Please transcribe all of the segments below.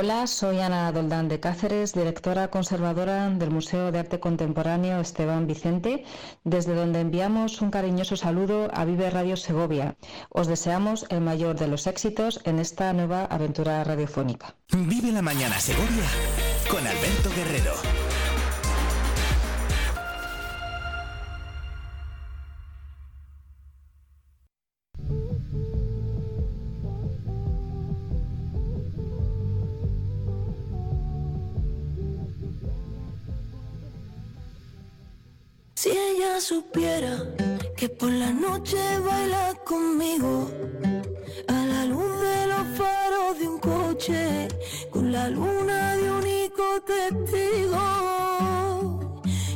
Hola, soy Ana Doldán de Cáceres, directora conservadora del Museo de Arte Contemporáneo Esteban Vicente, desde donde enviamos un cariñoso saludo a Vive Radio Segovia. Os deseamos el mayor de los éxitos en esta nueva aventura radiofónica. Vive la mañana Segovia con Alberto Guerrero. Supiera que por la noche baila conmigo. A la luz de los faros de un coche con la luna de único testigo.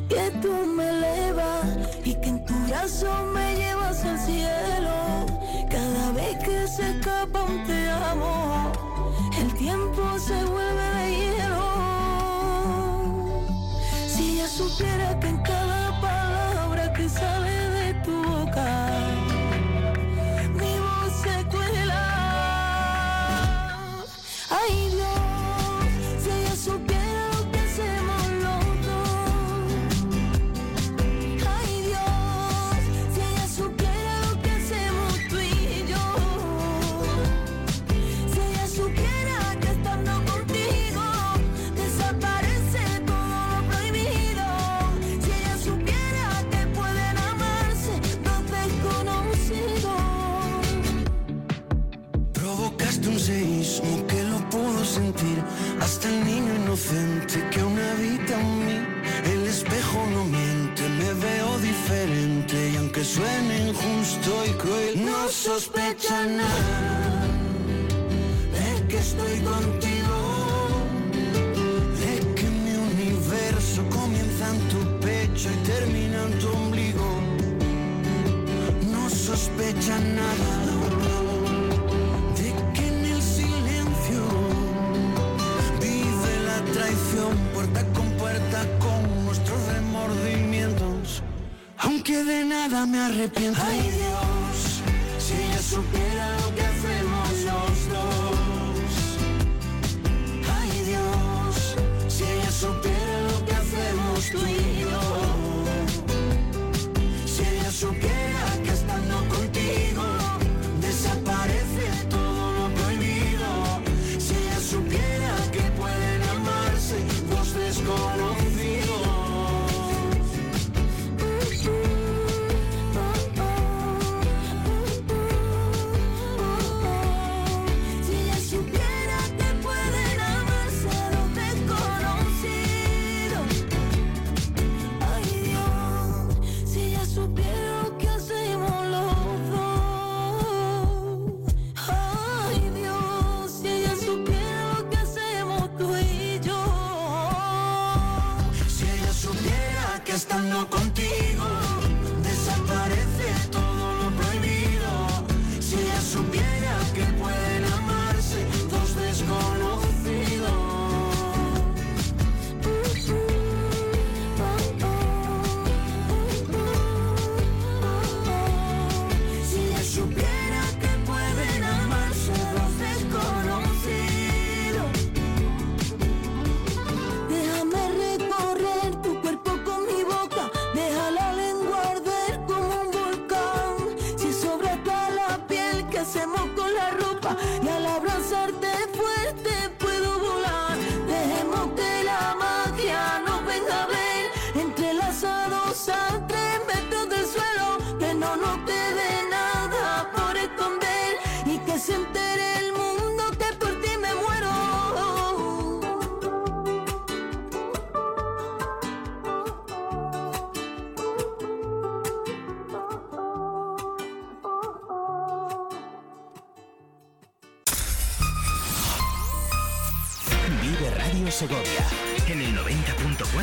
Que tú me elevas y que en tu brazo me llevas al cielo. Cada vez que se escapa un te amo el tiempo se vuelve de hielo. Si ella supiera que en cada sospecha nada De que estoy contigo De que mi universo comienza en tu pecho y termina en tu ombligo No sospecha nada de que en el silencio vive la traición puerta con puerta con nuestros remordimientos. Aunque de nada me arrepiento. Dios, si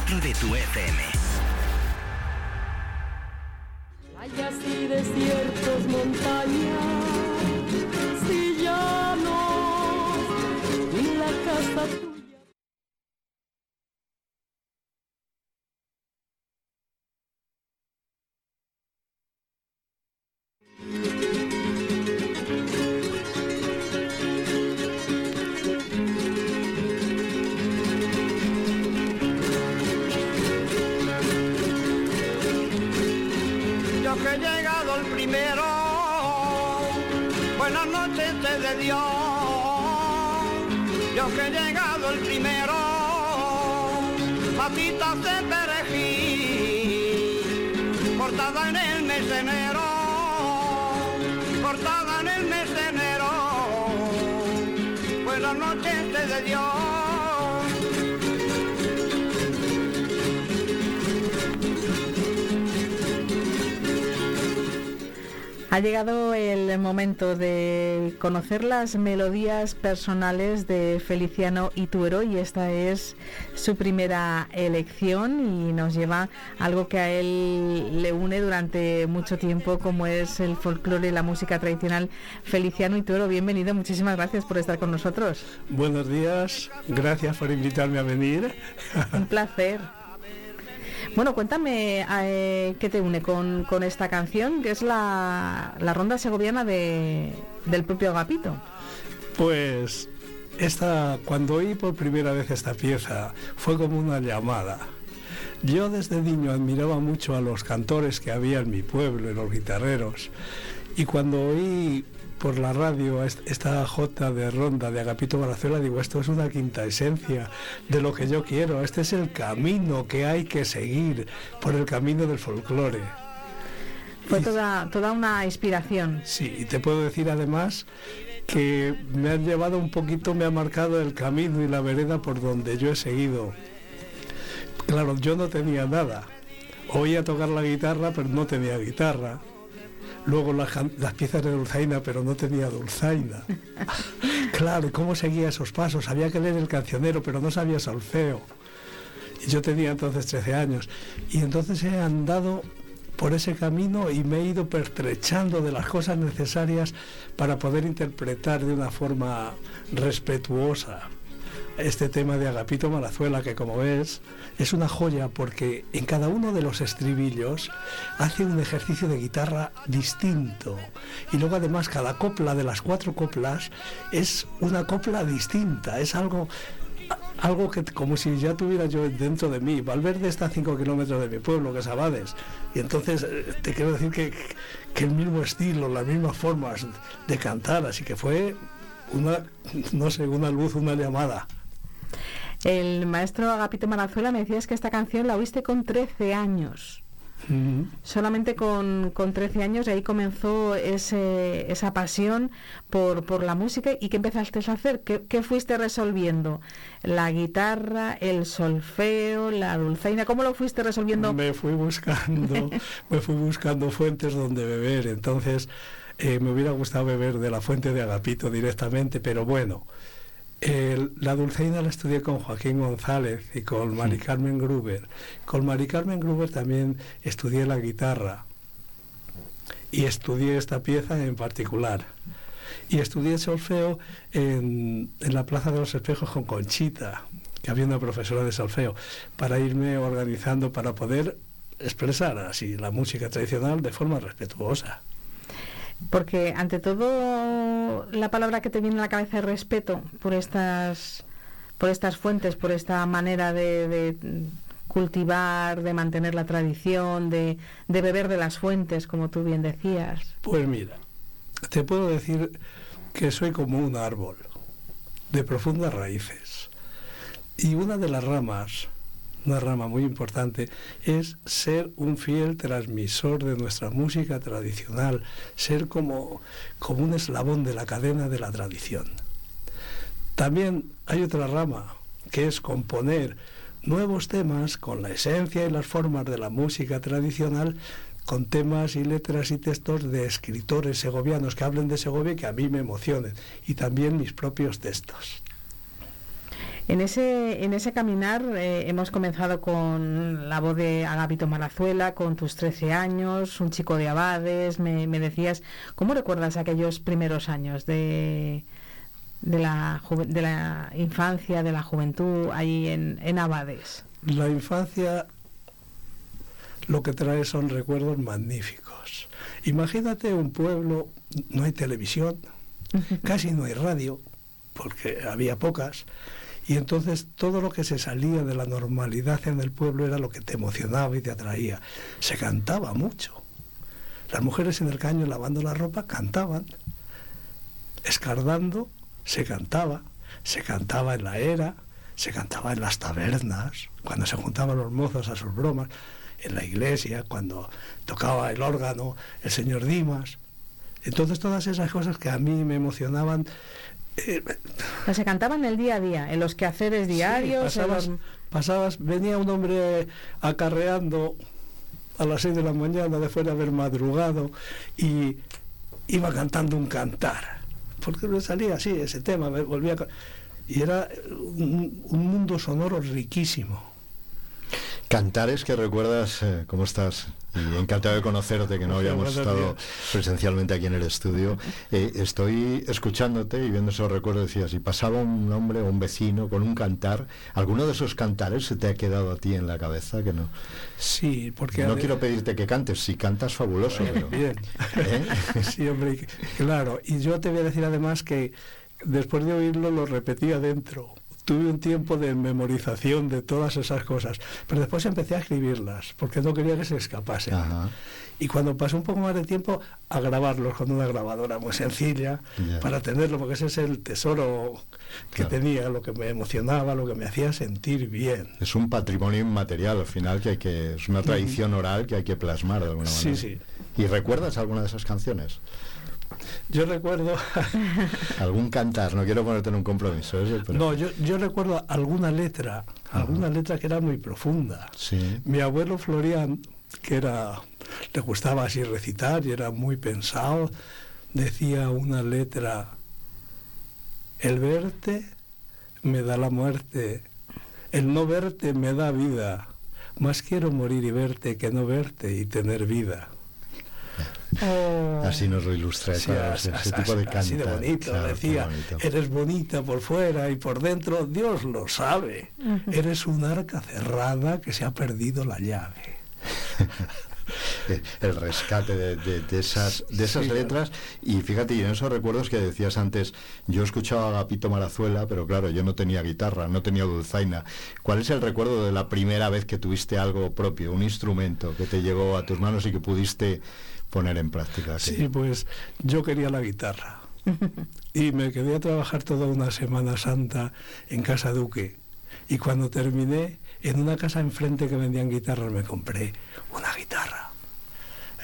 90.4 de tu FM. Ha llegado el momento de conocer las melodías personales de Feliciano Ituero y esta es su primera elección y nos lleva algo que a él le une durante mucho tiempo como es el folclore y la música tradicional. Feliciano Ituero, bienvenido, muchísimas gracias por estar con nosotros. Buenos días, gracias por invitarme a venir. Un placer. Bueno, cuéntame eh, qué te une con, con, esta canción, que es la, la ronda segoviana de, del propio Agapito. Pues esta, cuando oí por primera vez esta pieza, fue como una llamada. Yo desde niño admiraba mucho a los cantores que había en mi pueblo, en los guitarreros, y cuando oí por la radio esta jota de ronda de Agapito Barazuela, digo, esto es una quinta esencia de lo que yo quiero, este es el camino que hay que seguir por el camino del folclore. Fue toda, toda una inspiración. Sí, y te puedo decir además que me han llevado un poquito, me ha marcado el camino y la vereda por donde yo he seguido. Claro, yo no tenía nada. Oía tocar la guitarra, pero no tenía guitarra luego las, las, piezas de dulzaina, pero no tenía dulzaina. claro, ¿cómo seguía esos pasos? Había que leer el cancionero, pero no sabía solfeo. Y yo tenía entonces 13 años. Y entonces he andado por ese camino y me he ido pertrechando de las cosas necesarias para poder interpretar de una forma respetuosa este tema de Agapito Malazuela, que como ves es una joya porque en cada uno de los estribillos hace un ejercicio de guitarra distinto. Y luego además cada copla de las cuatro coplas es una copla distinta, es algo algo que como si ya tuviera yo dentro de mí. Valverde está a 5 kilómetros de mi pueblo, que es Abades. Y entonces eh, te quiero decir que, que el mismo estilo, las mismas formas de cantar, así que fue una, no sé, una luz, una llamada. El maestro Agapito Marazuela me decías que esta canción la oíste con 13 años. Solamente con, con, 13 años ahí comenzó ese, esa pasión por, por, la música y ¿qué empezaste a hacer? ¿Qué, ¿Qué, fuiste resolviendo? ¿La guitarra, el solfeo, la dulzaina? ¿Cómo lo fuiste resolviendo? Me fui buscando, me fui buscando fuentes donde beber. Entonces eh, me hubiera gustado beber de la fuente de Agapito directamente, pero bueno, la dulceina la estudié con Joaquín González y con Mari Carmen Gruber. Con Mari Carmen Gruber también estudié la guitarra y estudié esta pieza en particular. Y estudié solfeo en, en la Plaza de los Espejos con Conchita, que había una profesora de solfeo, para irme organizando para poder expresar así la música tradicional de forma respetuosa. Porque ante todo la palabra que te viene a la cabeza es respeto por estas, por estas fuentes, por esta manera de, cultivar, de mantener la tradición, de, de, beber de las fuentes, como tú bien decías. Pues mira, te puedo decir que soy como un árbol de profundas raíces. Y una de las ramas una rama muy importante, es ser un fiel transmisor de nuestra música tradicional, ser como, como un eslabón de la cadena de la tradición. También hay otra rama, que es componer nuevos temas con la esencia y las formas de la música tradicional, con temas y letras y textos de escritores segovianos que hablen de Segovia y que a mí me emocionen, y también mis propios textos. En ese, en ese caminar eh, hemos comenzado con la voz de Agapito Malazuela, con tus 13 años, un chico de Abades, me, decías, ¿cómo recuerdas aquellos primeros años de, de, la, de la infancia, de la juventud ahí en, en Abades? La infancia lo que trae son recuerdos magníficos. Imagínate un pueblo, no hay televisión, casi no hay radio, porque había pocas y entonces todo lo que se salía de la normalidad en el pueblo era lo que te emocionaba y te atraía. Se cantaba mucho. Las mujeres en el caño lavando la ropa cantaban, escardando se cantaba, se cantaba en la era, se cantaba en las tabernas, cuando se juntaban los mozos a sus bromas, en la iglesia, cuando tocaba el órgano el señor Dimas. Entonces todas esas cosas que a mí me emocionaban... eh, se cantaban el día a día, en los quehaceres diarios. Sí, pasabas, los... pasabas, venía un hombre acarreando a las seis de la mañana después de haber madrugado y iba cantando un cantar. Porque me salía así ese tema, me volvía a... Y era un, un mundo sonoro riquísimo. Cantares que recuerdas, eh, ¿cómo estás? Y encantado de conocerte, que no habíamos estado presencialmente aquí en el estudio. Eh, estoy escuchándote y viendo esos recuerdos, decías, si pasaba un hombre o un vecino con un cantar, ¿alguno de esos cantares se te ha quedado a ti en la cabeza? que no Sí, porque... No quiero pedirte que cantes, si cantas fabuloso. Pero, bien. ¿eh? sí, hombre, claro. Y yo te voy a decir además que después de oírlo lo repetía dentro tuve un tiempo de memorización de todas esas cosas, pero después empecé a escribirlas, porque no quería que se escapasen. Ajá. Y cuando pasó un poco más de tiempo, a grabarlos con una grabadora muy sencilla, yeah. para tenerlo, porque ese es el tesoro que claro. tenía, lo que me emocionaba, lo que me hacía sentir bien. Es un patrimonio inmaterial, al final, que hay que, es una tradición oral que hay que plasmar de alguna manera. Sí, sí. ¿Y recuerdas alguna de esas canciones? Yo recuerdo... Algún cantar, no quiero ponerte en un compromiso. ¿eh? Pero... No, yo, yo recuerdo alguna letra, alguna letra que era muy profunda. Sí. Mi abuelo Florian, que era, le gustaba así recitar y era muy pensado, decía una letra, el verte me da la muerte, el no verte me da vida, más quiero morir y verte que no verte y tener vida. Oh. Así nos lo ilustra sí, ese, ese tipo de canta. Así de bonito, claro, decía, bonito. eres bonita por fuera y por dentro, Dios lo sabe. Uh -huh. Eres un arca cerrada que se ha perdido la llave. el rescate de, de, de esas, de esas sí, letras y fíjate, y en esos recuerdos que decías antes, yo escuchaba a Agapito Marazuela, pero claro, yo no tenía guitarra, no tenía dulzaina. ¿Cuál es el recuerdo de la primera vez que tuviste algo propio, un instrumento que te llegó a tus manos y que pudiste poner en práctica. Sí, pues yo quería la guitarra. y me quedé a trabajar toda una Semana Santa en Casa Duque. Y cuando terminé, en una casa enfrente que vendían guitarras, me compré una guitarra.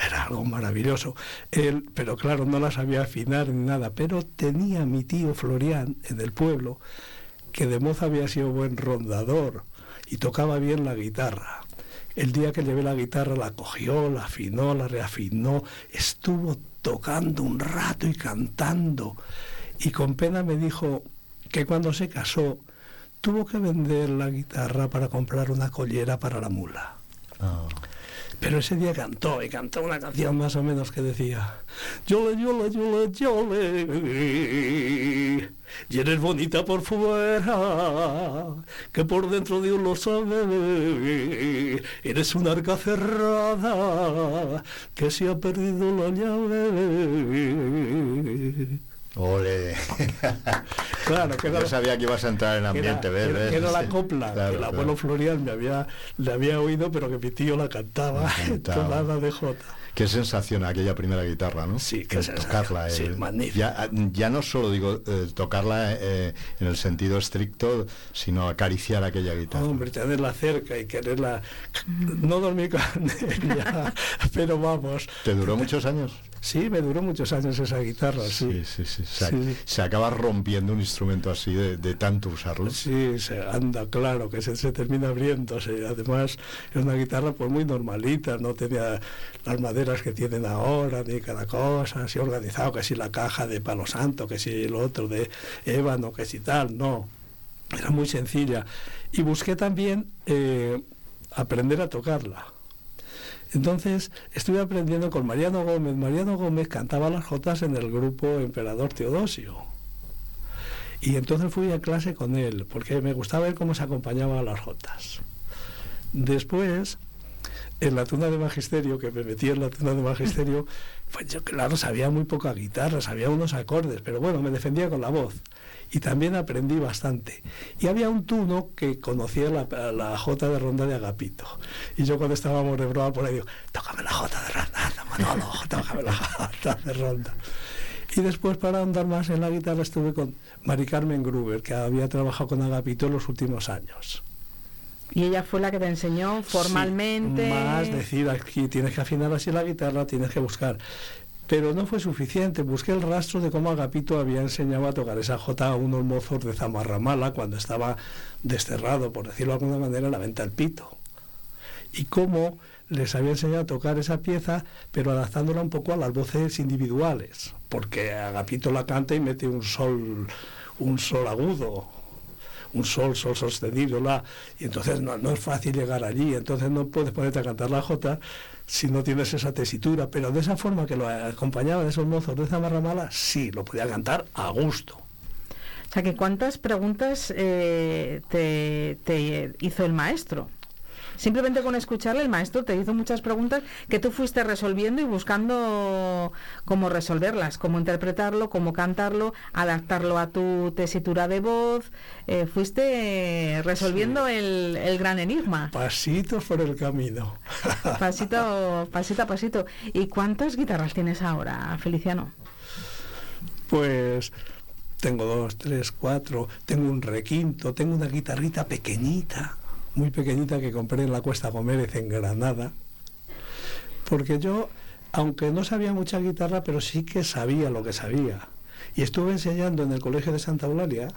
Era algo maravilloso. Él, pero claro, no la sabía afinar ni nada. Pero tenía mi tío Florian en el pueblo, que de moza había sido buen rondador y tocaba bien la guitarra. El día que llevé la guitarra la cogió, la afinó, la reafinó, estuvo tocando un rato y cantando. Y con pena me dijo que cuando se casó tuvo que vender la guitarra para comprar una collera para la mula. Oh. Pero ese día cantó y cantó una canción más o menos que decía Yole, yole, yole, yole Y eres bonita por fuera Que por dentro Dios lo sabe Eres una arca cerrada Que se ha perdido la llave Ole. claro, que Yo era, sabía que ibas a entrar en ambiente, era, ¿ves? era la copla, claro, que el abuelo claro. Florian me había, le había oído, pero que mi tío la cantaba, tonada de Jota. Qué sensación aquella primera guitarra, ¿no? Sí, qué el tocarla. Sí, el, magnífico. Ya, ya, no solo digo eh, tocarla eh, en el sentido estricto, sino acariciar aquella guitarra. Hombre, tenerla cerca y quererla. No dormir con ella, pero vamos. ¿Te duró muchos años? Sí, me duró muchos años esa guitarra, sí. Sí, sí, sí. Se, sí. se acaba rompiendo un instrumento así de, de, tanto usarlo. Sí, se anda, claro, que se, se termina abriéndose. Además, es una guitarra pues muy normalita, no tenía las maderas que tienen ahora, ni cada cosa, así organizado, que si la caja de palo santo, que si el otro de ébano, que si tal, no. Era muy sencilla. Y busqué también eh, aprender a tocarla. Entonces estuve aprendiendo con Mariano Gómez. Mariano Gómez cantaba las jotas en el grupo Emperador Teodosio. Y entonces fui a clase con él, porque me gustaba ver cómo se acompañaba a las jotas. Después, en la tuna de magisterio, que me metí en la tuna de magisterio, pues yo claro, sabía muy poca guitarra, sabía unos acordes, pero bueno, me defendía con la voz. y también aprendí bastante. Y había un tuno que conocía la, la Jota de Ronda de Agapito. Y yo cuando estábamos de broma por ahí digo, tócame la Jota de Ronda, Manolo, tócame la Jota de Ronda. Y después para andar más en la guitarra estuve con Mari Carmen Gruber, que había trabajado con Agapito en los últimos años. Y ella fue la que te enseñó formalmente. Sí, más decir, aquí tienes que afinar así la guitarra, tienes que buscar. Pero no fue suficiente, busqué el rastro de cómo Agapito había enseñado a tocar esa jota a unos mozos de Zamarramala cuando estaba desterrado, por decirlo de alguna manera, en la venta del pito. Y cómo les había enseñado a tocar esa pieza, pero adaptándola un poco a las voces individuales, porque Agapito la canta y mete un sol, un sol agudo, un sol, sol sostenido, la, y entonces no, no, es fácil llegar allí, entonces no puedes ponerte a cantar la jota si no tienes esa tesitura, pero de esa forma que lo acompañaba de esos mozos de Zamarramala, sí, lo podía cantar a gusto. O sea, que ¿cuántas preguntas eh, te hizo el maestro? Simplemente con escucharle el maestro te hizo muchas preguntas que tú fuiste resolviendo y buscando cómo resolverlas, cómo interpretarlo, cómo cantarlo, adaptarlo a tu tesitura de voz. Eh, fuiste resolviendo sí. el, el, gran enigma. Pasitos por el camino. pasito, pasito a pasito. ¿Y cuántas guitarras tienes ahora, Feliciano? Pues tengo dos, tres, cuatro, tengo un requinto, tengo una guitarrita pequeñita muy pequeñita que compré en la Cuesta Gómez en Granada, porque yo, aunque no sabía mucha guitarra, pero sí que sabía lo que sabía. Y estuve enseñando en el Colegio de Santa Eulalia,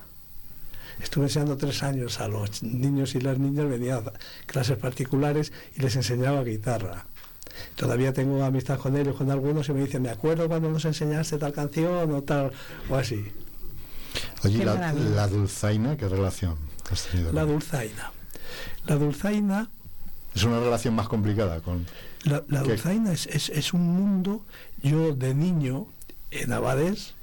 estuve enseñando tres años a los niños y las niñas, venía a clases particulares y les enseñaba guitarra. Todavía tengo amistad con ellos, con algunos, y me dicen, me acuerdo cuando nos enseñaste tal canción o tal, o así. Oye, la, la, dulzaina, ¿qué relación has tenido? La dulzaina. La dulzaina... Es una relación más complicada con... La, la dulzaina es, es, es, un mundo... Yo de niño, en Abades,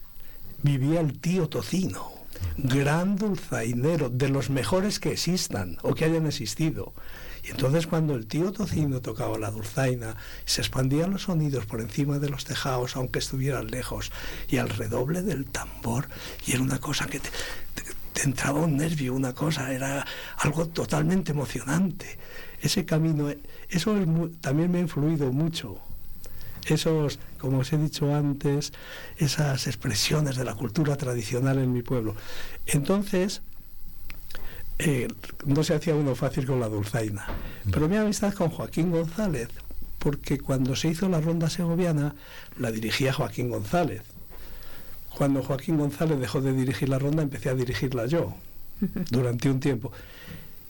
vivía el tío Tocino, gran dulzainero, de los mejores que existan o que hayan existido. Y entonces cuando el tío Tocino tocaba la dulzaina, se expandían los sonidos por encima de los tejados, aunque estuvieran lejos, y al redoble del tambor, y era una cosa que te, te, te entraba un nervio, una cosa, era algo totalmente emocionante. Ese camino, eso es muy, también me ha influido mucho. Esos, como os he dicho antes, esas expresiones de la cultura tradicional en mi pueblo. Entonces, eh, no se hacía uno fácil con la dulzaina. Pero mi amistad con Joaquín González, porque cuando se hizo la ronda segoviana, la dirigía Joaquín González cuando Joaquín González dejó de dirigir la ronda, empecé a dirigirla yo durante un tiempo.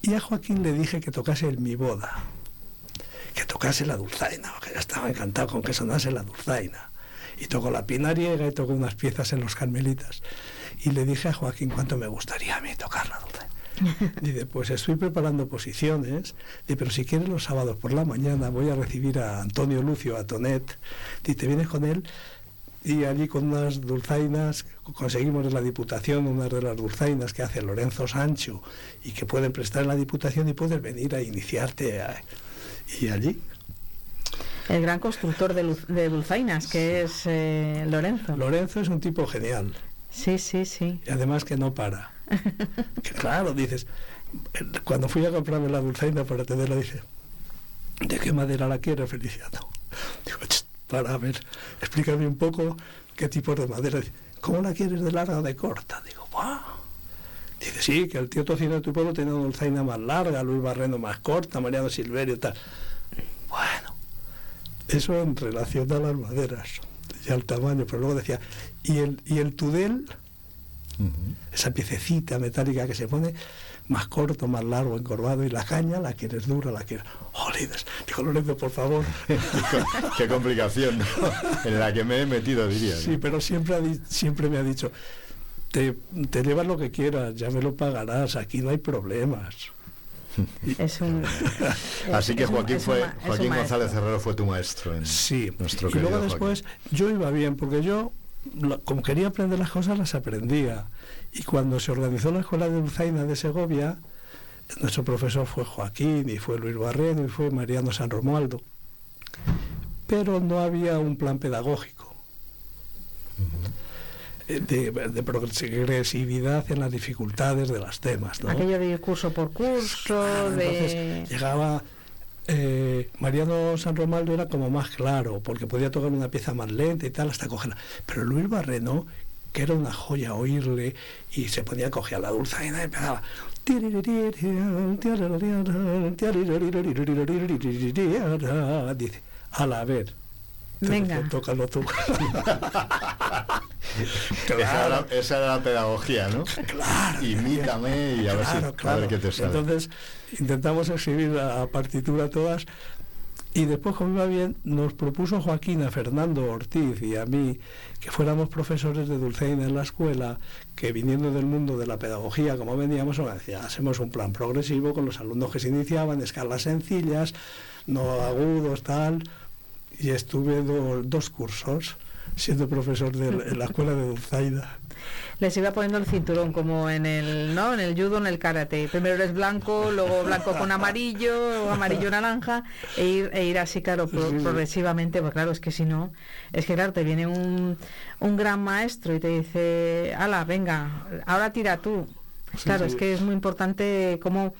Y a Joaquín le dije que tocase en mi boda, que tocase la dulzaina, que ya estaba encantado con que sonase la dulzaina. Y tocó la pinariega y tocó unas piezas en los carmelitas. Y le dije a Joaquín cuánto me gustaría a mí tocar la dulzaina. Dice, pues estoy preparando posiciones, Dice, pero si quieres los sábados por la mañana voy a recibir a Antonio Lucio, a Tonet. Dice, vienes con él y allí con unas dulzainas conseguimos en la Diputación unas de las dulzainas que hace Lorenzo Sancho y que pueden prestar en la Diputación y puedes venir a iniciarte a, y allí. El gran constructor de, luz, de dulzainas que es eh, Lorenzo. Lorenzo es un tipo genial. Sí, sí, sí. Y además que no para. que claro, dices, cuando fui a comprarme la dulzaina para tenerla, dice, ¿de qué madera la quiere Feliciano? Digo, para ver, explícame un poco qué tipo de madera. ¿Cómo la quieres de larga o de corta? Digo, ¡wow! Dice, sí, que el tío Tocino de tu pueblo tenía una dulzaina más larga, Luis Barreno más corta, Mariano Silverio tal. Bueno, eso en relación a las maderas y al tamaño, pero luego decía, y el, y el tudel, uh -huh. esa piececita metálica que se pone, más corto, más largo, encorvado, y la caña la quieres dura, la quieres... ¡Jolines! Dijo Lorenzo, por favor. Qué complicación, ¿no? En la que me he metido, diría. Sí, pero siempre, ha siempre me ha dicho, te, te llevas lo que quieras, ya me lo pagarás, aquí no hay problemas. Es un, Así que Joaquín, es un fue, un Joaquín. González Herrero fue tu maestro. En Sí, nuestro y luego después yo iba bien, porque yo, como quería aprender las cosas, las aprendía. Y cuando se organizó la Escuela de Dulzaina de Segovia, nuestro profesor fue Joaquín, y fue Luis Barreno, y fue Mariano San Romualdo. Pero no había un plan pedagógico. eh, de, de progresividad en las dificultades de los temas. ¿no? Aquello de curso por curso, Claro, de... entonces llegaba eh, Mariano San Romaldo era como más claro, porque podía tocar una pieza más lenta y tal, hasta cogerla. Pero Luis Barreno, que era una joya oírle, y se ponía a coger la dulzaina y empezaba. Dice, a ver. Venga. Tócalo tú. Esa, era, esa era la pedagogía, ¿no? Claro. Imítame y a ver, si, Claro, a claro. ver qué te sale. Entonces intentamos escribir la partitura todas y después, como iba bien, nos propuso Joaquín a Fernando Ortiz y a mí que fuéramos profesores de Dulceina en la escuela, que viniendo del mundo de la pedagogía, como veníamos, decía, hacemos un plan progresivo con los alumnos que se iniciaban, escalas sencillas, no agudos, tal, y estuve do- dos cursos siendo profesor de, la escuela de Dulzaina. Les iba poniendo el cinturón como en el, ¿no? En el judo, en el karate. Primero eres blanco, luego blanco con amarillo, o amarillo naranja, e ir, e ir así, claro, pro- progresivamente, pues claro, es que si no, es que claro, te viene un, un gran maestro y te dice, ala, venga, ahora tira tú. claro, sí. es que es muy importante como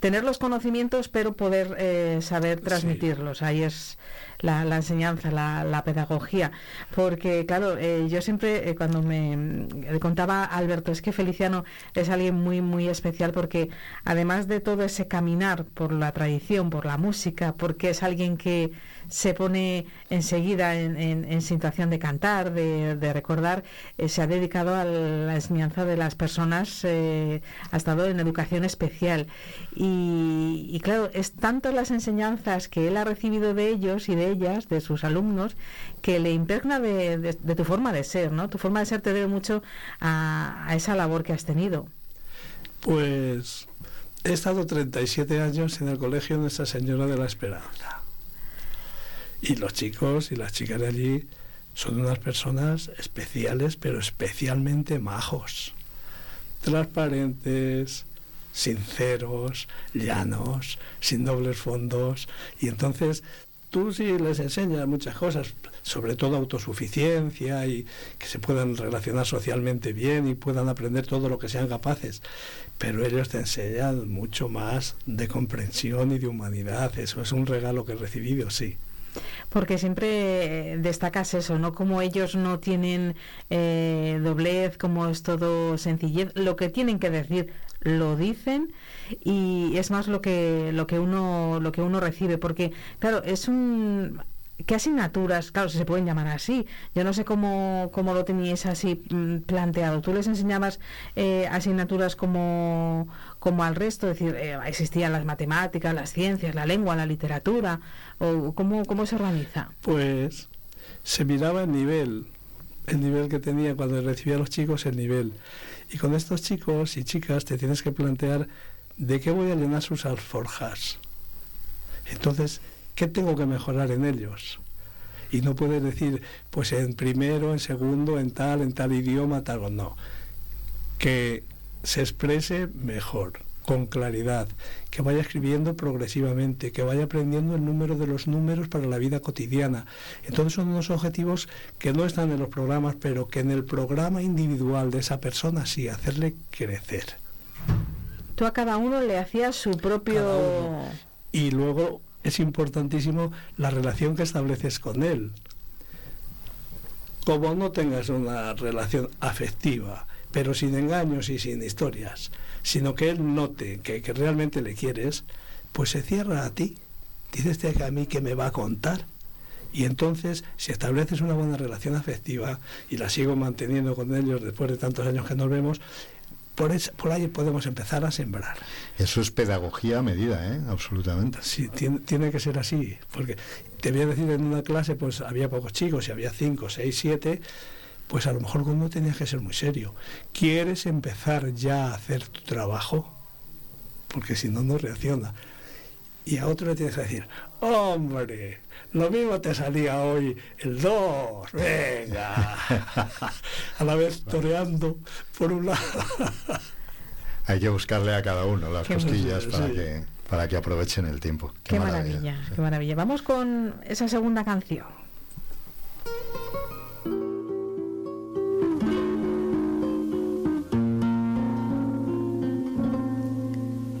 tener los conocimientos, pero poder eh, saber transmitirlos. Ahí es la, la enseñanza, la, la pedagogía. Porque, claro, eh, yo siempre, eh, cuando me mm, contaba Alberto, es que Feliciano es alguien muy, muy especial porque además de todo ese caminar por la tradición, por la música, porque es alguien que se pone enseguida en, en- situación de cantar, de, recordar, eh, se ha dedicado a la enseñanza de las personas, eh, ha estado en educación especial. Y, y claro, es tanto las enseñanzas que él ha recibido de ellos y de ellas, de sus alumnos, que le impregna de, de- de tu forma de ser, ¿no? Tu forma de ser te debe mucho a, a esa labor que has tenido. Pues he estado 37 años en el colegio Nuestra Señora de la Esperanza. Y los chicos y las chicas de allí son unas personas especiales, pero especialmente majos. Transparentes, sinceros, llanos, sin dobles fondos. Y entonces tú sí les enseñas muchas cosas, sobre todo autosuficiencia y que se puedan relacionar socialmente bien y puedan aprender todo lo que sean capaces. Pero ellos te enseñan mucho más de comprensión y de humanidad. Eso es un regalo que he recibido, sí. Porque siempre eh, destacas eso, ¿no? Como ellos no tienen eh, doblez, como es todo sencillez, lo que tienen que decir lo dicen y es más lo que lo que uno lo que uno recibe porque claro es un ¿Qué asignaturas, claro, si se pueden llamar así? Yo no sé cómo, cómo lo teníais así mm, planteado. ¿Tú les enseñabas eh, asignaturas como, como al resto? Es decir, eh, ¿existían las matemáticas, las ciencias, la lengua, la literatura? ¿O cómo, cómo se organiza? Pues se miraba el nivel, el nivel que tenía cuando recibía a los chicos, el nivel. Y con estos chicos y chicas te tienes que plantear de qué voy a llenar sus alforjas. Entonces, ¿qué tengo que mejorar en ellos? Y no puedes decir, pues en primero, en segundo, en tal, en tal idioma, tal o no. Que se exprese mejor, con claridad, que vaya escribiendo progresivamente, que vaya aprendiendo el número de los números para la vida cotidiana. Entonces son unos objetivos que no están en los programas, pero que en el programa individual de esa persona sí, hacerle crecer. Tú a cada uno le hacías su propio... Y luego es importantísimo la relación que estableces con él. Como no tengas una relación afectiva, pero sin engaños y sin historias, sino que él note que, que realmente le quieres, pues se cierra a ti. Dice este que a mí que me va a contar. Y entonces, si estableces una buena relación afectiva, y la sigo manteniendo con ellos después de tantos años que nos vemos, por, es- por ahí podemos empezar a sembrar. Eso es pedagogía a medida, ¿eh? Absolutamente. Sí, tiene, tiene que ser así, porque te voy a decir, en una clase pues había pocos chicos, y había cinco, seis, siete, pues a lo mejor uno tenías que ser muy serio. ¿Quieres empezar ya a hacer tu trabajo? Porque si no, no reacciona. Y a otro le tienes que decir, hombre, lo mismo te salía hoy el 2, venga. a la vez toreando por un lado. Hay que buscarle a cada uno las Qué costillas bueno, para sí. que para que aprovechen el tiempo. Qué, maravilla, qué maravilla. Vamos con esa segunda canción.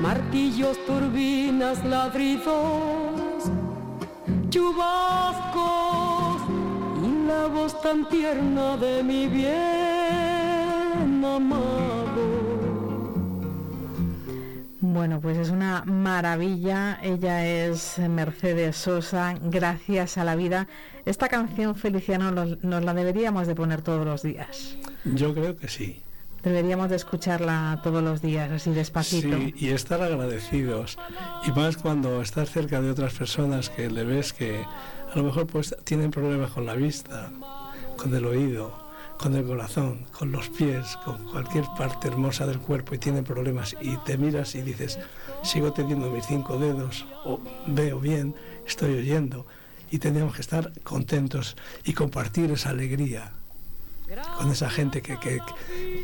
martillos, turbinas, ladridos, chubascos y la voz tan tierna de mi bien amado. Bueno, pues es una maravilla. Ella es Mercedes Sosa, gracias a la vida. Esta canción, Feliciano, nos, nos la deberíamos de poner todos los días. Yo creo que sí. Deberíamos de escucharla todos los días, así despacito. Sí, y estar agradecidos. Y más cuando estás cerca de otras personas que le ves que a lo mejor pues tienen problemas con la vista, con el oído, con el corazón, con los pies, con cualquier parte hermosa del cuerpo y tienen problemas y te miras y dices, sigo teniendo mis cinco dedos, o veo bien, estoy oyendo, y tenemos que estar contentos y compartir esa alegría con esa gente que, que,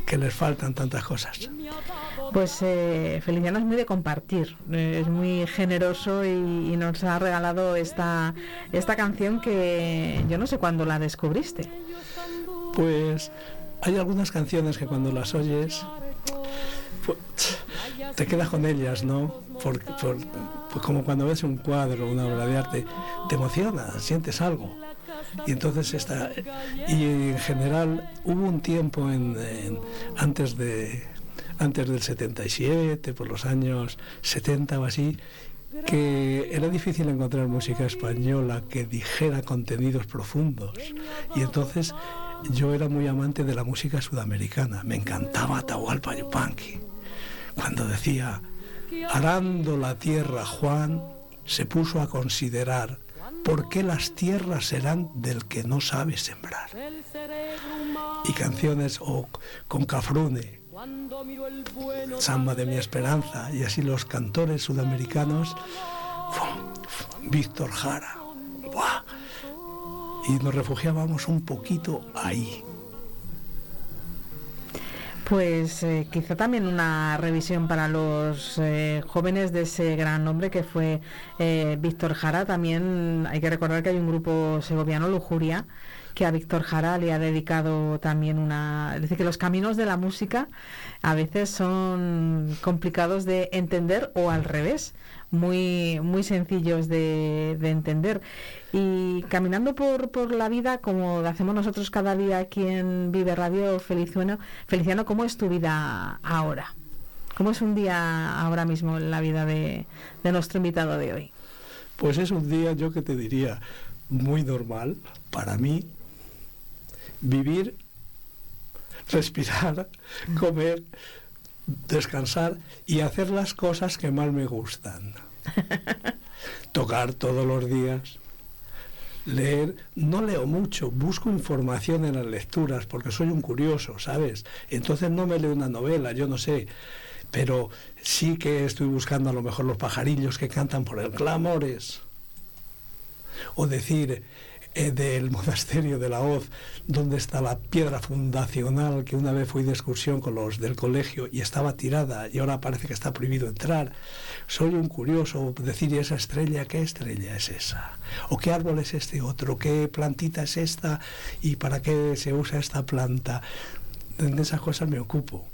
que les faltan tantas cosas. Pues eh, Feliciano es muy de compartir, eh, es muy generoso y, y, nos ha regalado esta, esta canción que yo no sé cuándo la descubriste. Pues hay algunas canciones que cuando las oyes pues, te quedas con ellas, ¿no? Por, por, pues como cuando ves un cuadro, una obra de arte, te emociona, sientes algo. Y entonces. Y en general hubo un tiempo en, antes de antes del 77, por los años 70 o así, que era difícil encontrar música española que dijera contenidos profundos. Y entonces yo era muy amante de la música sudamericana. Me encantaba Atahualpa Yupanqui. Cuando decía, arando la tierra Juan, se puso a considerar por qué las tierras serán del que no sabe sembrar. Y canciones con Cafrune, Samba de mi esperanza, y así los cantores sudamericanos, Víctor Jara. y nos refugiábamos un poquito ahí. Pues eh, quizá también una revisión para los eh, jóvenes de ese gran nombre que fue eh, Víctor Jara. También hay que recordar que hay un grupo segoviano, Lujuria, que a Víctor Jara le ha dedicado también una... Es decir, que los caminos de la música a veces son complicados de entender o al revés, muy, muy sencillos de, de entender. Y caminando por, por la vida, como hacemos nosotros cada día aquí en Vive Radio Feliciano, Feliciano, ¿cómo es tu vida ahora? ¿Cómo es un día ahora mismo en la vida de, de nuestro invitado de hoy? Pues es un día, yo que te diría, muy normal para mí. Vivir, respirar, comer, descansar y hacer las cosas que más me gustan. Tocar todos los días, leer, no leo mucho, busco información en las lecturas porque soy un curioso, ¿sabes? Entonces no me leo una novela, yo no sé, pero sí que estoy buscando a lo mejor los pajarillos que cantan por el clamores. O decir, eh, del monasterio de la Hoz, donde está la piedra fundacional que una vez fui de excursión con los del colegio y estaba tirada y ahora parece que está prohibido entrar. Soy un curioso, decir, ¿y esa estrella qué estrella es esa? ¿O qué árbol es este otro? ¿Qué plantita es esta? ¿Y para qué se usa esta planta? De esas cosas me ocupo.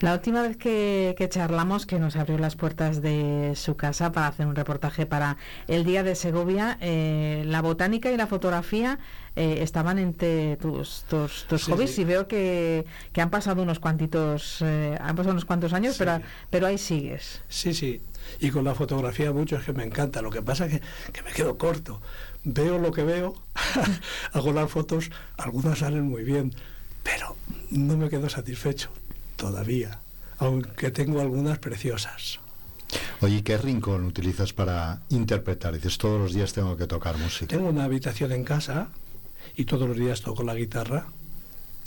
La última vez que, que, charlamos, que nos abrió las puertas de su casa para hacer un reportaje para el Día de Segovia, eh, la botánica y la fotografía eh, estaban entre tus, tus, tus Sí, hobbies sí. y veo que, que han pasado unos cuantitos, eh, han pasado unos cuantos años, Sí. pero, pero ahí sigues. Sí, sí. Y con la fotografía mucho es que me encanta. Lo que pasa es que, que me quedo corto. Veo lo que veo, hago las fotos, algunas salen muy bien, pero no me quedo satisfecho todavía, aunque tengo algunas preciosas. Oye, ¿qué rincón utilizas para interpretar? Dices, todos los días tengo que tocar música. Tengo una habitación en casa y todos los días toco la guitarra.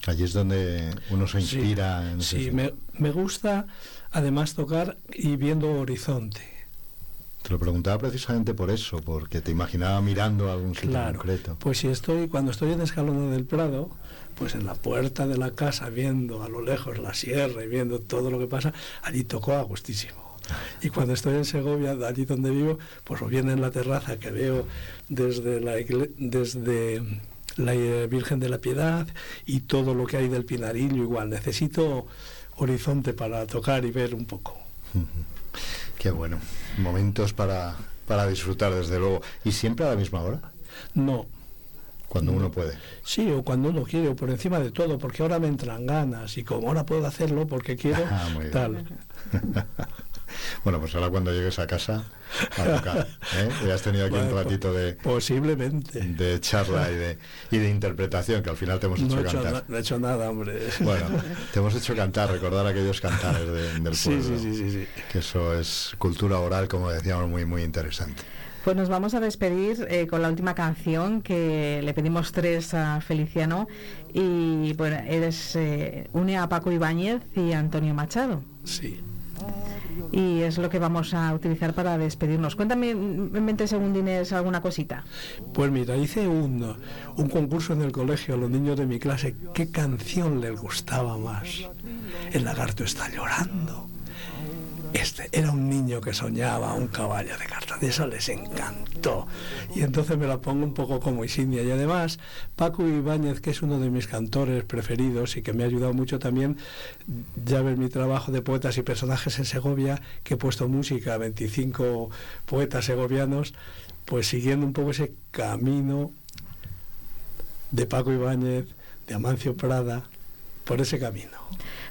Allí es donde uno se Sí, inspira. en ese Sí, me, me gusta además tocar y viendo horizonte. Te lo preguntaba precisamente por eso, porque te imaginaba mirando a algún sitio Claro, concreto. pues si estoy, cuando estoy en Escalona del Prado, pues en la puerta de la casa, viendo a lo lejos la sierra y viendo todo lo que pasa, allí tocó a gustísimo. Y cuando estoy en Segovia, allí donde vivo, pues o bien en la terraza que veo desde la, desde la eh, Virgen de la Piedad y todo lo que hay del Pinarillo igual. Necesito horizonte para tocar y ver un poco. Qué bueno. Momentos para, para disfrutar, desde luego. ¿Y siempre a la misma hora? No, Cuando uno puede. Sí, o cuando uno quiere, o por encima de todo, porque ahora me entran ganas y como ahora puedo hacerlo porque quiero, Ah, muy bien. tal. Bueno, pues ahora cuando llegues a casa, a tocar. ¿eh? Ya has tenido aquí un Bueno, ratito de, Posiblemente. de charla y de, y de interpretación, que al final te hemos hecho No he, hecho, cantar. no he hecho nada, hombre. Bueno, te hemos hecho cantar, recordar aquellos cantares de- del sí, pueblo. sí, sí, sí, sí. Que eso es cultura oral, como decíamos, muy, muy interesante. Pues nos vamos a despedir eh, con la última canción que le pedimos tres a Feliciano y bueno, eres eh, une a Paco Ibáñez y Antonio Machado Sí. y es lo que vamos a utilizar para despedirnos. Cuéntame en 20 segundines alguna cosita. Pues mira, hice un, un concurso en el colegio a los niños de mi clase. ¿Qué canción les gustaba más? El lagarto está llorando. Este era un niño que soñaba un caballo de cartas, de eso les encantó. Y entonces me la pongo un poco como insignia. Y además, Paco Ibáñez, que es uno de mis cantores preferidos y que me ha ayudado mucho también, ya ves mi trabajo de poetas y personajes en Segovia, que he puesto música a 25 poetas segovianos, pues siguiendo un poco ese camino de Paco Ibáñez, de Amancio Prada, por ese camino.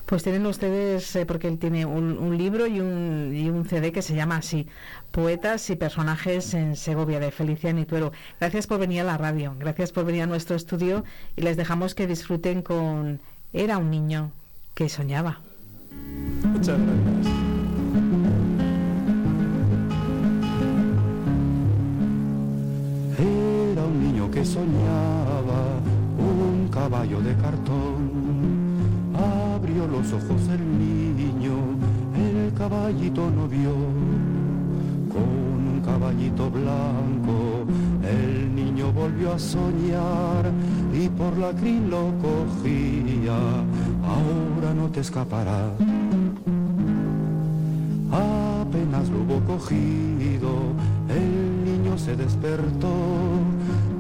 Pues tienen ustedes, eh, porque él tiene un, un libro y un, y un CD que se llama así, Poetas y Personajes en Segovia, de Feliciano Ituero. Gracias por venir a la radio, gracias por venir a nuestro estudio y les dejamos que disfruten con Era un niño que soñaba. Muchas gracias. Era un niño que soñaba un caballo de cartón. Abrió los ojos el niño, el caballito no vio. Con un caballito blanco, el niño volvió a soñar y por la crin lo cogía. Ahora no te escaparás. Apenas lo hubo cogido, el niño se despertó,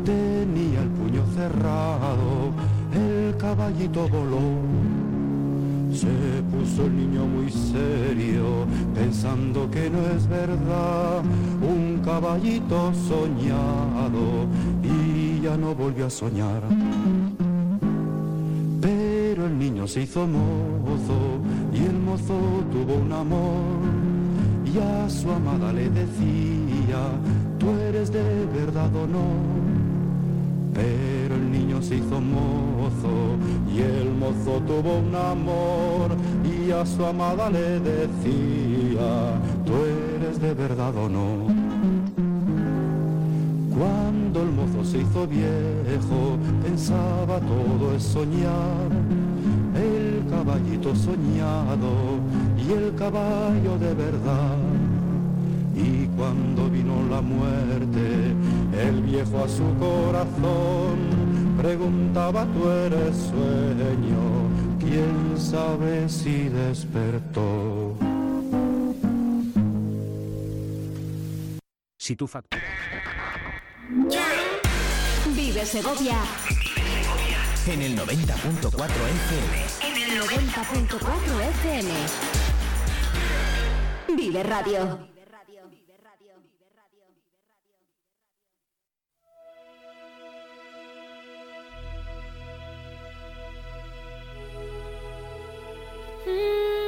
tenía el puño cerrado, el caballito voló. Se puso el niño muy serio, pensando que no es verdad, un caballito soñado y ya no volvió a soñar. Pero el niño se hizo mozo y el mozo tuvo un amor y a su amada le decía, tú eres de verdad o no. Pero se hizo mozo y el mozo tuvo un amor y a su amada le decía, tú eres de verdad o no. Cuando el mozo se hizo viejo, pensaba todo es soñar. El caballito soñado y el caballo de verdad. Y cuando vino la muerte, el viejo a su corazón preguntaba, tú eres sueño, quién sabe si despertó. Si tu factura. Vive Segovia En el 90.4 FM. en el el 90.4 FM. Vive Radio. I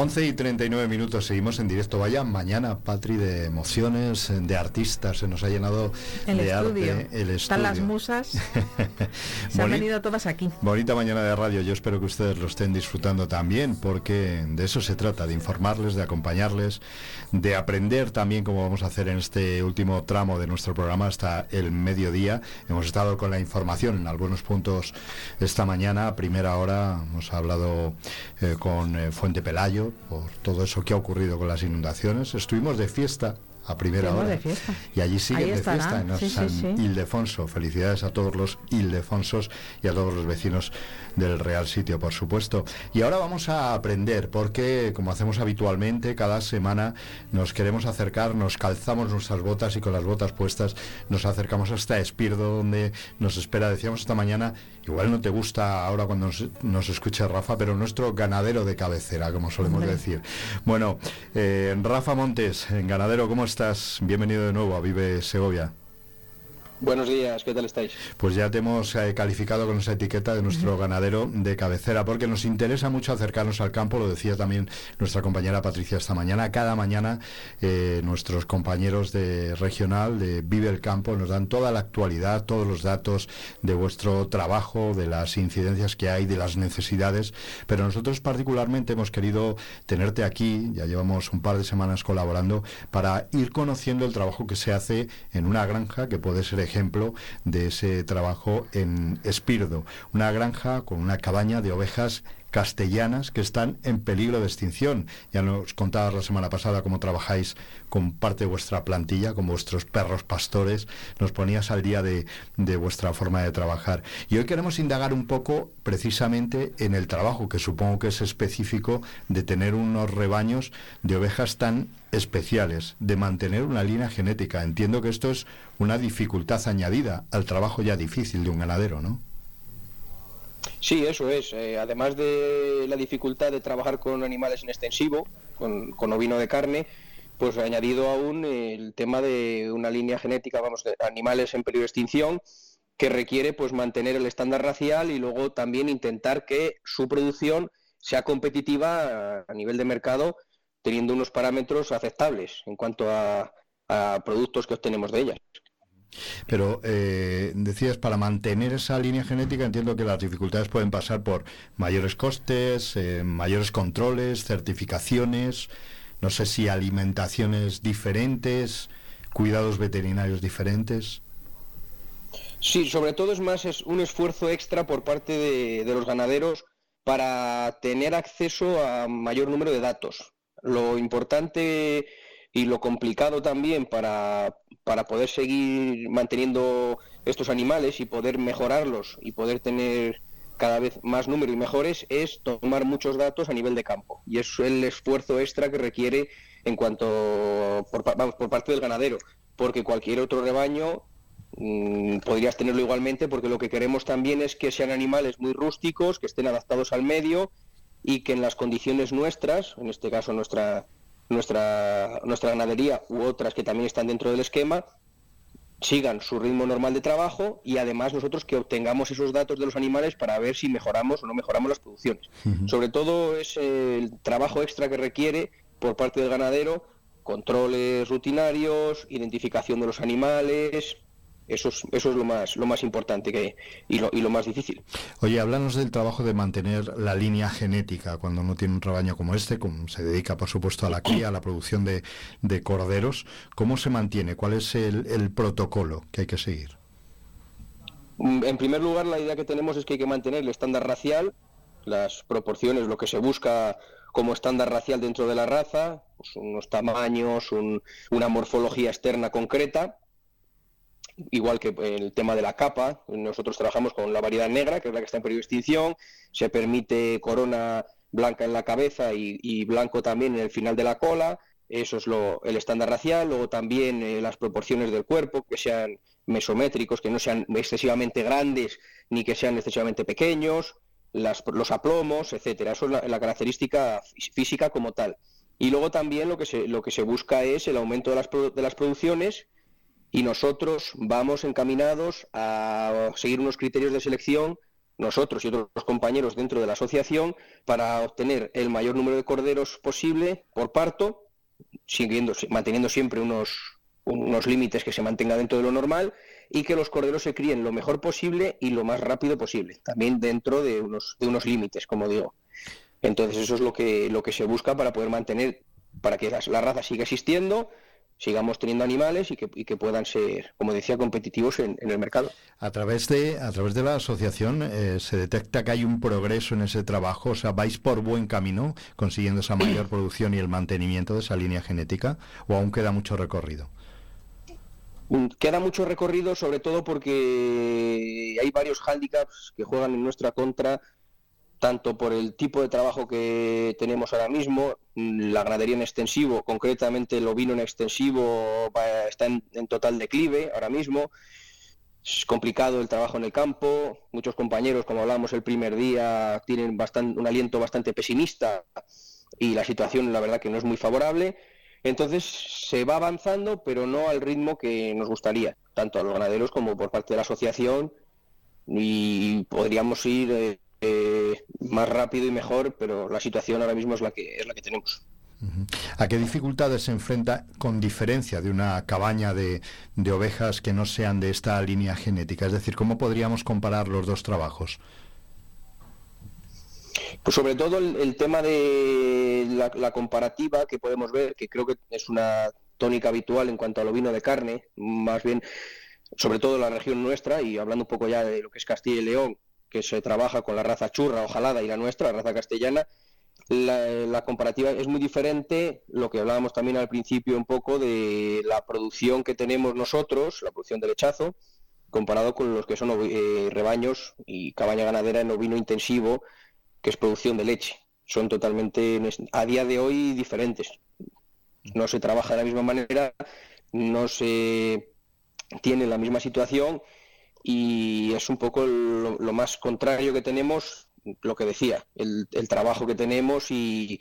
11 y 39 minutos, seguimos en directo. Vaya mañana, Patri, de emociones, de artistas, se nos ha llenado El de estudio. arte el Están las estudio. musas. Se han venido todas aquí. Bonita mañana de radio, yo espero que ustedes lo estén disfrutando también, porque de eso se trata, de informarles, de acompañarles, de aprender también como vamos a hacer en este último tramo de nuestro programa hasta el mediodía. Hemos estado con la información en algunos puntos esta mañana, a primera hora hemos hablado eh, con eh, Fuente Pelayo por todo eso que ha ocurrido con las inundaciones. Estuvimos de fiesta. A primera hora. de fiesta. Y allí siguen Ahí de fiesta en sí, sí, San sí. Ildefonso. Felicidades a todos los Ildefonsos y a todos los vecinos del Real Sitio, por supuesto. Y ahora vamos a aprender, porque como hacemos habitualmente, cada semana nos queremos acercar, nos calzamos nuestras botas y con las botas puestas nos acercamos hasta Espirdo, donde nos espera, decíamos esta mañana, igual no te gusta ahora cuando nos, nos escuche Rafa, pero nuestro ganadero de cabecera, como solemos Hombre. decir. Bueno, eh, Rafa Montes, en ganadero, ¿cómo estás? Bienvenido de nuevo a Vive Segovia. Buenos días, ¿qué tal estáis? Pues ya te hemos eh, calificado con esa etiqueta de nuestro ganadero de cabecera, porque nos interesa mucho acercarnos al campo, lo decía también nuestra compañera Patricia esta mañana. Cada mañana eh, nuestros compañeros de regional de Vive el Campo nos dan toda la actualidad, todos los datos de vuestro trabajo, de las incidencias que hay, de las necesidades. Pero nosotros particularmente hemos querido tenerte aquí, ya llevamos un par de semanas colaborando, para ir conociendo el trabajo que se hace en una granja que puede ser ejemplo de ese trabajo en Espirdo, una granja con una cabaña de ovejas castellanas que están en peligro de extinción. Ya nos contabas la semana pasada cómo trabajáis con parte de vuestra plantilla, con vuestros perros pastores, nos ponías al día de, de vuestra forma de trabajar. Y hoy queremos indagar un poco precisamente en el trabajo, que supongo que es específico de tener unos rebaños de ovejas tan especiales, de mantener una línea genética. Entiendo que esto es una dificultad añadida al trabajo ya difícil de un ganadero, ¿no? Sí, eso es. Eh, además de la dificultad de trabajar con animales en extensivo, con, con ovino de carne, pues añadido aún el tema de una línea genética, vamos, de animales en peligro de extinción, que requiere pues mantener el estándar racial y luego también intentar que su producción sea competitiva a nivel de mercado, teniendo unos parámetros aceptables en cuanto a, a productos que obtenemos de ellas. Pero eh, decías, para mantener esa línea genética entiendo que las dificultades pueden pasar por mayores costes, eh, mayores controles, certificaciones, no sé si alimentaciones diferentes, cuidados veterinarios diferentes. Sí, sobre todo es más es un esfuerzo extra por parte de, de los ganaderos para tener acceso a mayor número de datos. Lo importante y lo complicado también para, para poder seguir manteniendo estos animales y poder mejorarlos y poder tener cada vez más número y mejores es tomar muchos datos a nivel de campo. Y es el esfuerzo extra que requiere en cuanto por, vamos, por parte del ganadero porque cualquier otro rebaño mm, podrías tenerlo igualmente porque lo que queremos también es que sean animales muy rústicos que estén adaptados al medio y que en las condiciones nuestras en este caso nuestra nuestra nuestra ganadería u otras que también están dentro del esquema sigan su ritmo normal de trabajo y además nosotros que obtengamos esos datos de los animales para ver si mejoramos o no mejoramos las producciones. Sobre todo es el trabajo extra que requiere por parte del ganadero, controles rutinarios, identificación de los animales, eso es, eso es lo más lo más importante que, y, lo, y lo más difícil. Oye, háblanos del trabajo de mantener la línea genética cuando uno tiene un rebaño como este, como se dedica por supuesto a la cría, a la producción de, de corderos. ¿Cómo se mantiene? ¿Cuál es el, el protocolo que hay que seguir? Mm, En primer lugar, la idea que tenemos es que hay que mantener el estándar racial, las proporciones, lo que se busca como estándar racial dentro de la raza, pues unos tamaños, un- una morfología externa concreta, igual que el tema de la capa. Nosotros trabajamos con la variedad negra, que es la que está en periodo de extinción, se permite corona blanca en la cabeza y, blanco también en el final de la cola. Eso es lo, el estándar racial. Luego también eh, las proporciones del cuerpo, que sean mesométricos, que no sean excesivamente grandes ni que sean excesivamente pequeños, las- los aplomos, etcétera. Eso es la, la característica fí- física como tal. Y luego también lo que se, lo que se busca es el aumento de las, de las producciones y nosotros vamos encaminados a seguir unos criterios de selección nosotros y otros compañeros dentro de la asociación para obtener el mayor número de corderos posible por parto, siguiendo, manteniendo siempre unos, unos límites que se mantenga dentro de lo normal y que los corderos se críen lo mejor posible y lo más rápido posible, también dentro de unos, de unos límites, como digo. Entonces eso es lo que, lo que se busca para poder mantener, para que la raza siga existiendo, sigamos teniendo animales y que, puedan ser, como decía, competitivos en, el mercado. A través de, a través de la asociación eh, se detecta que hay un progreso en ese trabajo, o sea, vais por buen camino consiguiendo esa mayor producción y el mantenimiento de esa línea genética, o aún queda mucho recorrido. Mm, queda mucho recorrido, sobre todo porque hay varios hándicaps que juegan en nuestra contra tanto por el tipo de trabajo que tenemos ahora mismo, la ganadería en extensivo, concretamente el ovino en extensivo está en, total declive ahora mismo, es complicado el trabajo en el campo, muchos compañeros, como hablábamos el primer día, tienen bastante, un aliento bastante pesimista y la situación la verdad que no es muy favorable. Entonces se va avanzando, pero no al ritmo que nos gustaría, tanto a los ganaderos como por parte de la asociación, y podríamos ir... Eh, más rápido y mejor, pero la situación ahora mismo es la que es la que tenemos. ¿A qué dificultades se enfrenta con diferencia de una cabaña de, ovejas que no sean de esta línea genética? Es decir, ¿cómo podríamos comparar los dos trabajos? Pues sobre todo el, tema de la, la, comparativa que podemos ver, que creo que es una tónica habitual en cuanto al ovino de carne, más bien, sobre todo en la región nuestra, y hablando un poco ya de lo que es Castilla y León, que se trabaja con la raza churra o jalada y la nuestra, la raza castellana, la, comparativa es muy diferente, lo que hablábamos también al principio un poco de la producción que tenemos nosotros, la producción de lechazo, comparado con los que son eh, rebaños y cabaña ganadera en ovino intensivo, que es producción de leche. Son totalmente, a día de hoy, diferentes. No se trabaja de la misma manera, no se tiene la misma situación y es un poco lo, más contrario que tenemos, lo que decía, el, trabajo que tenemos y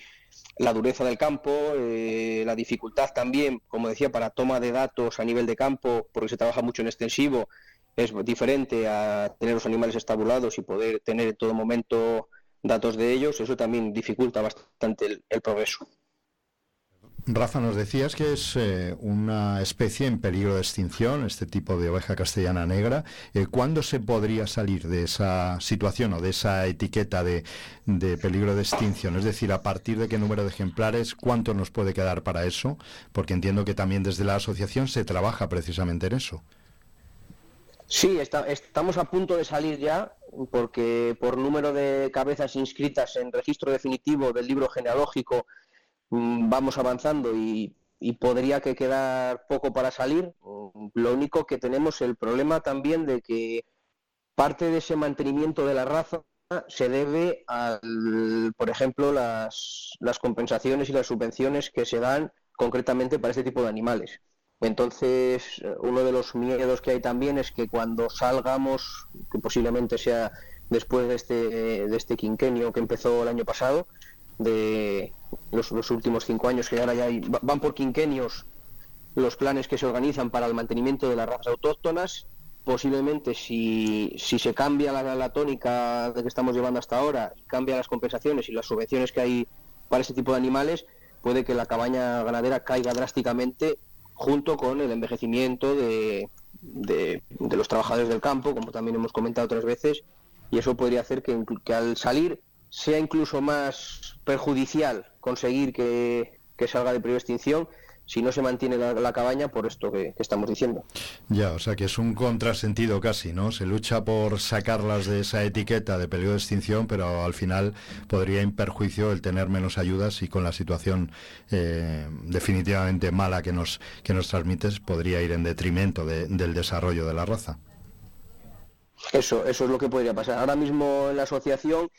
la dureza del campo, eh, la dificultad también, como decía, para toma de datos a nivel de campo, porque se trabaja mucho en extensivo, es diferente a tener los animales estabulados y poder tener en todo momento datos de ellos, eso también dificulta bastante el progreso. Rafa, nos decías que es eh, una especie en peligro de extinción, este tipo de oveja castellana negra. Eh, ¿Cuándo se podría salir de esa situación o de esa etiqueta de, peligro de extinción? Es decir, ¿a partir de qué número de ejemplares? ¿Cuánto nos puede quedar para eso? Porque entiendo que también desde la asociación se trabaja precisamente en eso. Sí, estamos a punto de salir ya, porque por número de cabezas inscritas en registro definitivo del libro genealógico vamos avanzando y, podría que quedar poco para salir. Mm, lo único que tenemos el problema también de que parte de ese mantenimiento de la raza se debe al, por ejemplo, las, las compensaciones y las subvenciones que se dan concretamente para este tipo de animales. Entonces, uno de los miedos que hay también es que cuando salgamos, que posiblemente sea después de este, de este quinquenio que empezó el año pasado, de los, últimos cinco años, que ahora ya van por quinquenios los planes que se organizan para el mantenimiento de las razas autóctonas. Posiblemente si, si se cambia la, tónica de que estamos llevando hasta ahora, cambia las compensaciones y las subvenciones que hay para ese tipo de animales, puede que la cabaña ganadera caiga drásticamente junto con el envejecimiento de, de, los trabajadores del campo, como también hemos comentado otras veces, y eso podría hacer que al salir sea incluso más perjudicial conseguir que, salga de extinción si no se mantiene la, cabaña por esto que, estamos diciendo. Ya, o sea que es un contrasentido casi, ¿no? Se lucha por sacarlas de esa etiqueta de peligro de extinción, pero al final podría ir perjuicio el tener menos ayudas y con la situación eh, definitivamente mala que nos, que nos transmites podría ir en detrimento del desarrollo de la raza. Eso, eso es lo que podría pasar. Ahora mismo en la asociación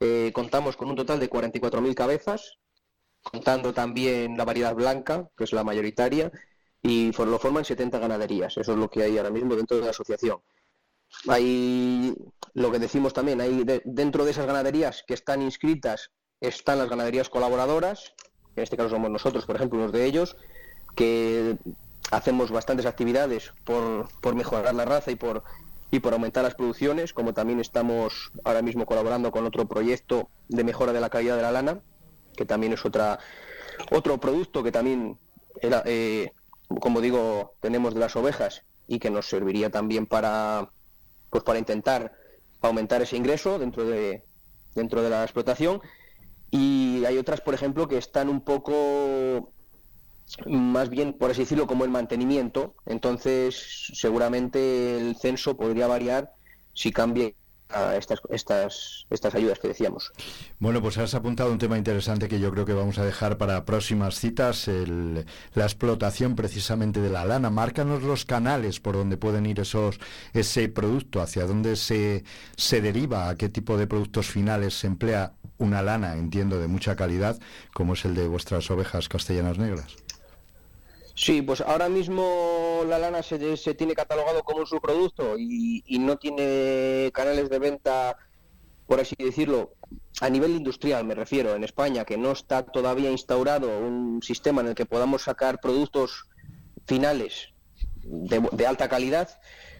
eh, contamos con un total de 44.000 cabezas, contando también la variedad blanca, que es la mayoritaria, y lo forman 70 ganaderías. Eso es lo que hay ahora mismo dentro de la asociación. Hay lo que decimos también, hay dentro de esas ganaderías que están inscritas están las ganaderías colaboradoras, en este caso somos nosotros, por ejemplo, unos de ellos, que hacemos bastantes actividades por, por mejorar la raza y por y por aumentar las producciones, como también estamos ahora mismo colaborando con otro proyecto de mejora de la calidad de la lana, que también es otra otro producto que también eh, como digo, tenemos de las ovejas y que nos serviría también para pues para intentar aumentar ese ingreso dentro de dentro de la explotación. Y hay otras, por ejemplo, que están un poco más bien, por así decirlo, como el mantenimiento. Entonces, seguramente el censo podría variar si cambie a estas, estas, estas ayudas que decíamos. Bueno, pues has apuntado un tema interesante que yo creo que vamos a dejar para próximas citas, el, la explotación precisamente de la lana. Márcanos los canales por donde pueden ir esos, ese producto, hacia dónde se, se deriva, a qué tipo de productos finales se emplea una lana, entiendo, de mucha calidad, como es el de vuestras ovejas castellanas negras. Sí, pues ahora mismo la lana se, se tiene catalogado como un subproducto y, y no tiene canales de venta, por así decirlo, a nivel industrial me refiero, en España, que no está todavía instaurado un sistema en el que podamos sacar productos finales de, de alta calidad,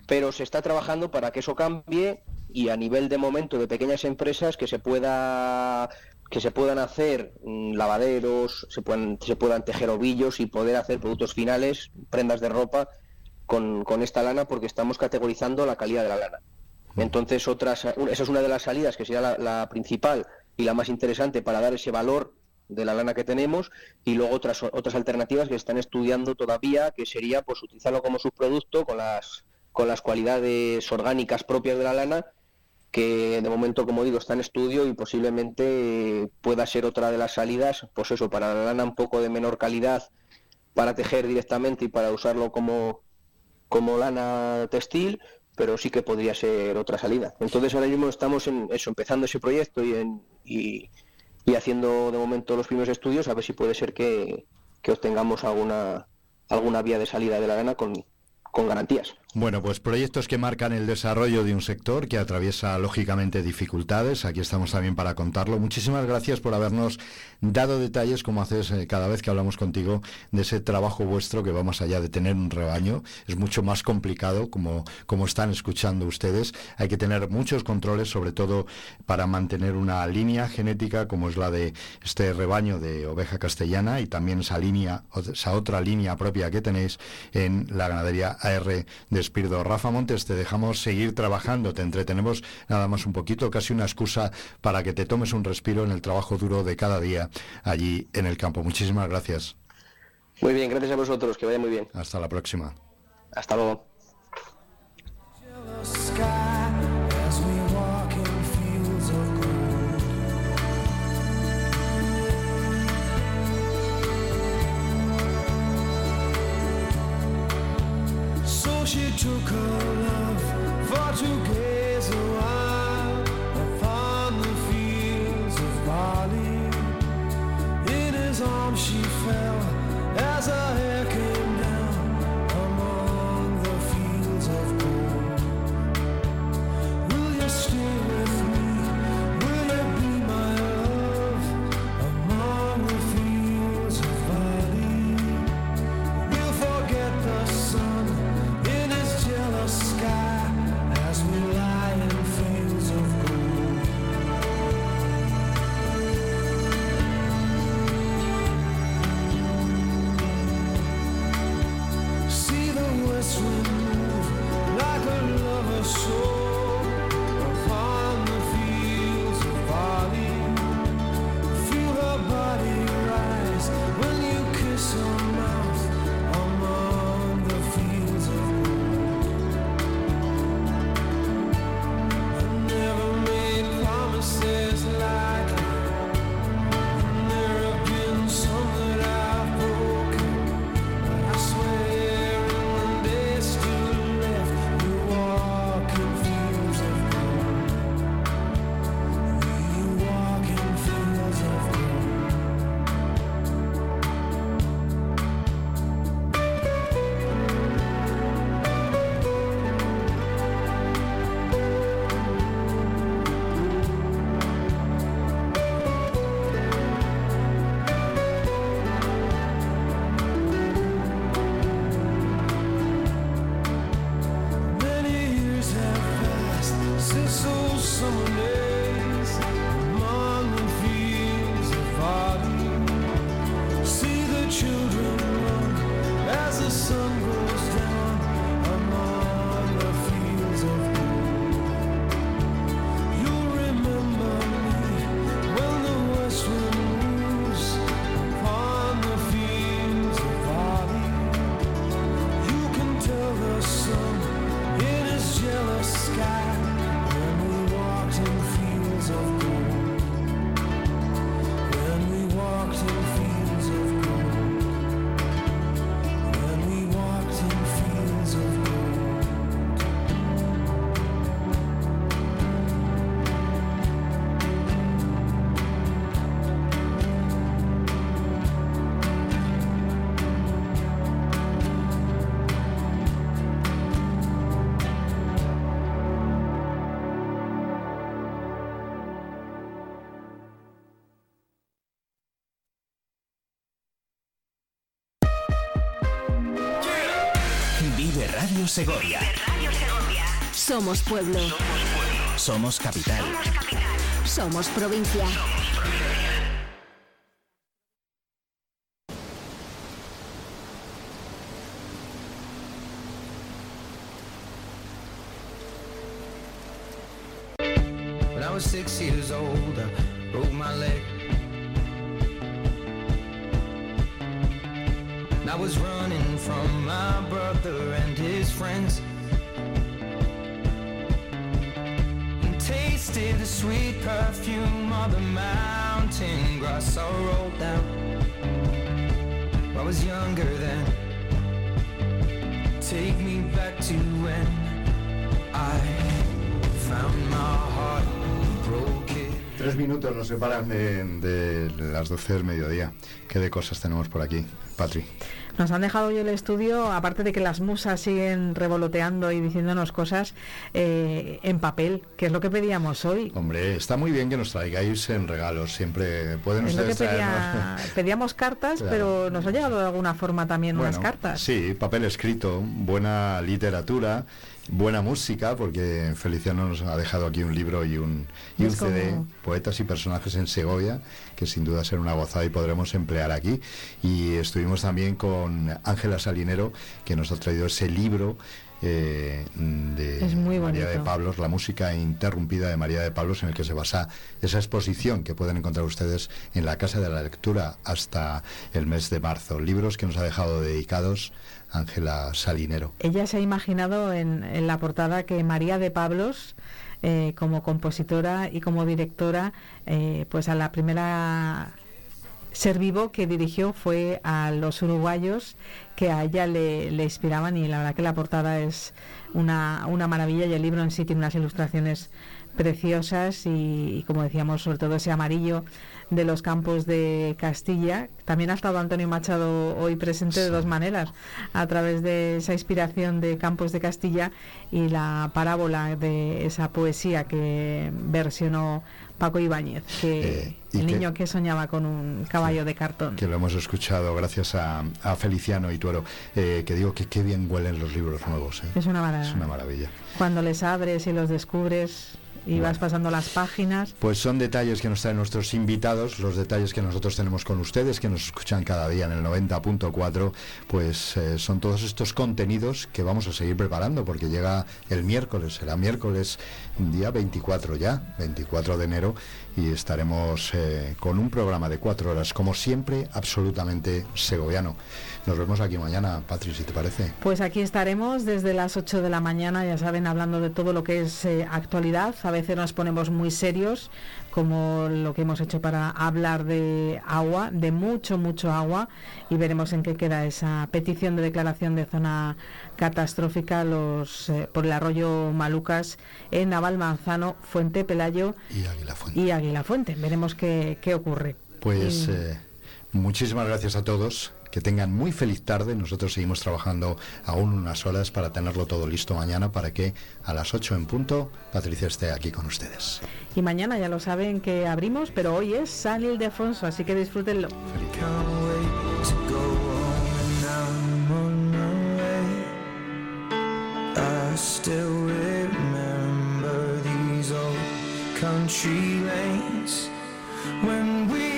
pero se está trabajando para que eso cambie y a nivel de momento de pequeñas empresas que se pueda que se puedan hacer mm, lavaderos, se puedan, se puedan tejer ovillos y poder hacer productos finales, prendas de ropa con, con esta lana porque estamos categorizando la calidad de la lana. Entonces, otras, esa es una de las salidas que sería la, la principal y la más interesante para dar ese valor de la lana que tenemos y luego otras otras alternativas que están estudiando todavía que sería pues utilizarlo como subproducto con las con las cualidades orgánicas propias de la lana que de momento, como digo, está en estudio y posiblemente pueda ser otra de las salidas, pues eso, para la lana un poco de menor calidad, para tejer directamente y para usarlo como, como lana textil, pero sí que podría ser otra salida. Entonces ahora mismo estamos en eso, empezando ese proyecto y, en, y, y haciendo de momento los primeros estudios, a ver si puede ser que, que obtengamos alguna, alguna vía de salida de la lana con, con garantías. Bueno, pues proyectos que marcan el desarrollo de un sector que atraviesa lógicamente dificultades. Aquí estamos también para contarlo. Muchísimas gracias por habernos dado detalles, como haces eh, cada vez que hablamos contigo, de ese trabajo vuestro que va más allá de tener un rebaño. Es mucho más complicado, como, como están escuchando ustedes. Hay que tener muchos controles, sobre todo para mantener una línea genética como es la de este rebaño de oveja castellana y también esa línea, esa otra línea propia que tenéis en la ganadería AR de Espirdo. Rafa Montes, te dejamos seguir trabajando, te entretenemos nada más un poquito, casi una excusa para que te tomes un respiro en el trabajo duro de cada día allí en el campo. Muchísimas gracias. Muy bien, gracias a vosotros, que vaya muy bien. Hasta la próxima. Hasta luego. took her Radio Segovia. Somos pueblo. Somos capital. Somos provincia. When I was six years old, I broke my leg. I was running from my brother and his friends. And tasted the sweet perfume of the mountain grass I rolled down. I was younger then. Take me back to when I found my heart and broke it. Tres minutos nos separan de, de las 12 del mediodía. ¿Qué de cosas tenemos por aquí, Patri? Nos han dejado hoy el estudio, aparte de que las musas siguen revoloteando y diciéndonos cosas eh, en papel, que es lo que pedíamos hoy. Hombre, está muy bien que nos traigáis en regalos. Siempre pueden Es lo que pedía- pedíamos cartas, Claro. pero nos ha llegado de alguna forma también unas Bueno, cartas. Sí, papel escrito, buena literatura, buena música, porque Feliciano nos ha dejado aquí un libro y un, y un como- CD, Poetas y Personajes en Segovia, que sin duda será una gozada y podremos emplear aquí. Y estuvimos también con Ángela Salinero, que nos ha traído ese libro. eh, de Es muy María de. Pablos, la música interrumpida de María de Pablos, en el que se basa esa exposición que pueden encontrar ustedes en la Casa de la Lectura hasta el mes de marzo. Libros que nos ha dejado dedicados Ángela Salinero. Ella se ha imaginado en, en la portada que María de Pablos, eh, como compositora y como directora, eh, pues a la primera ser vivo que dirigió fue a los uruguayos que a ella le, le inspiraban y la verdad que la portada es una, una maravilla y el libro en sí tiene unas ilustraciones preciosas y, y como decíamos sobre todo ese amarillo de los campos de Castilla. También ha estado Antonio Machado hoy presente de dos maneras, a través de esa inspiración de Campos de Castilla y la parábola de esa poesía que versionó Paco Ibáñez, que Eh, el que- niño que soñaba con un caballo de cartón. que lo hemos escuchado gracias a, a Feliciano y Tuero, eh, que digo que qué bien huelen los libros nuevos. eh. Es una. Es una maravilla. Cuando les abres y los descubres y vas pasando las páginas, Pues son detalles que nos traen nuestros invitados, los detalles que nosotros tenemos con ustedes, que nos escuchan cada día en el 90.4, pues eh, son todos estos contenidos que vamos a seguir preparando, porque llega el miércoles, será miércoles, día 24 ya, 24 de enero, y estaremos eh, con un programa de cuatro horas, como siempre, absolutamente segoviano. Nos vemos aquí mañana, Patri, si te parece. Pues aquí estaremos desde las 8 de la mañana, ya saben, hablando de todo lo que es eh, actualidad. A veces nos ponemos muy serios, como lo que hemos hecho para hablar de agua, de mucho, mucho agua, y veremos en qué queda esa petición de declaración de zona catastrófica los, eh, por el arroyo Malucas en Navalmanzano, Fuente Pelayo Y Águila Fuente. y Águila Fuente. Veremos qué, qué ocurre. Pues Y- eh, muchísimas gracias a todos. Que tengan muy feliz tarde. Nosotros seguimos trabajando aún unas horas para tenerlo todo listo mañana para que a las 8 en punto Patricia esté aquí con ustedes. Y mañana ya lo saben que abrimos, pero hoy es San Ildefonso, así que disfrútenlo. Wait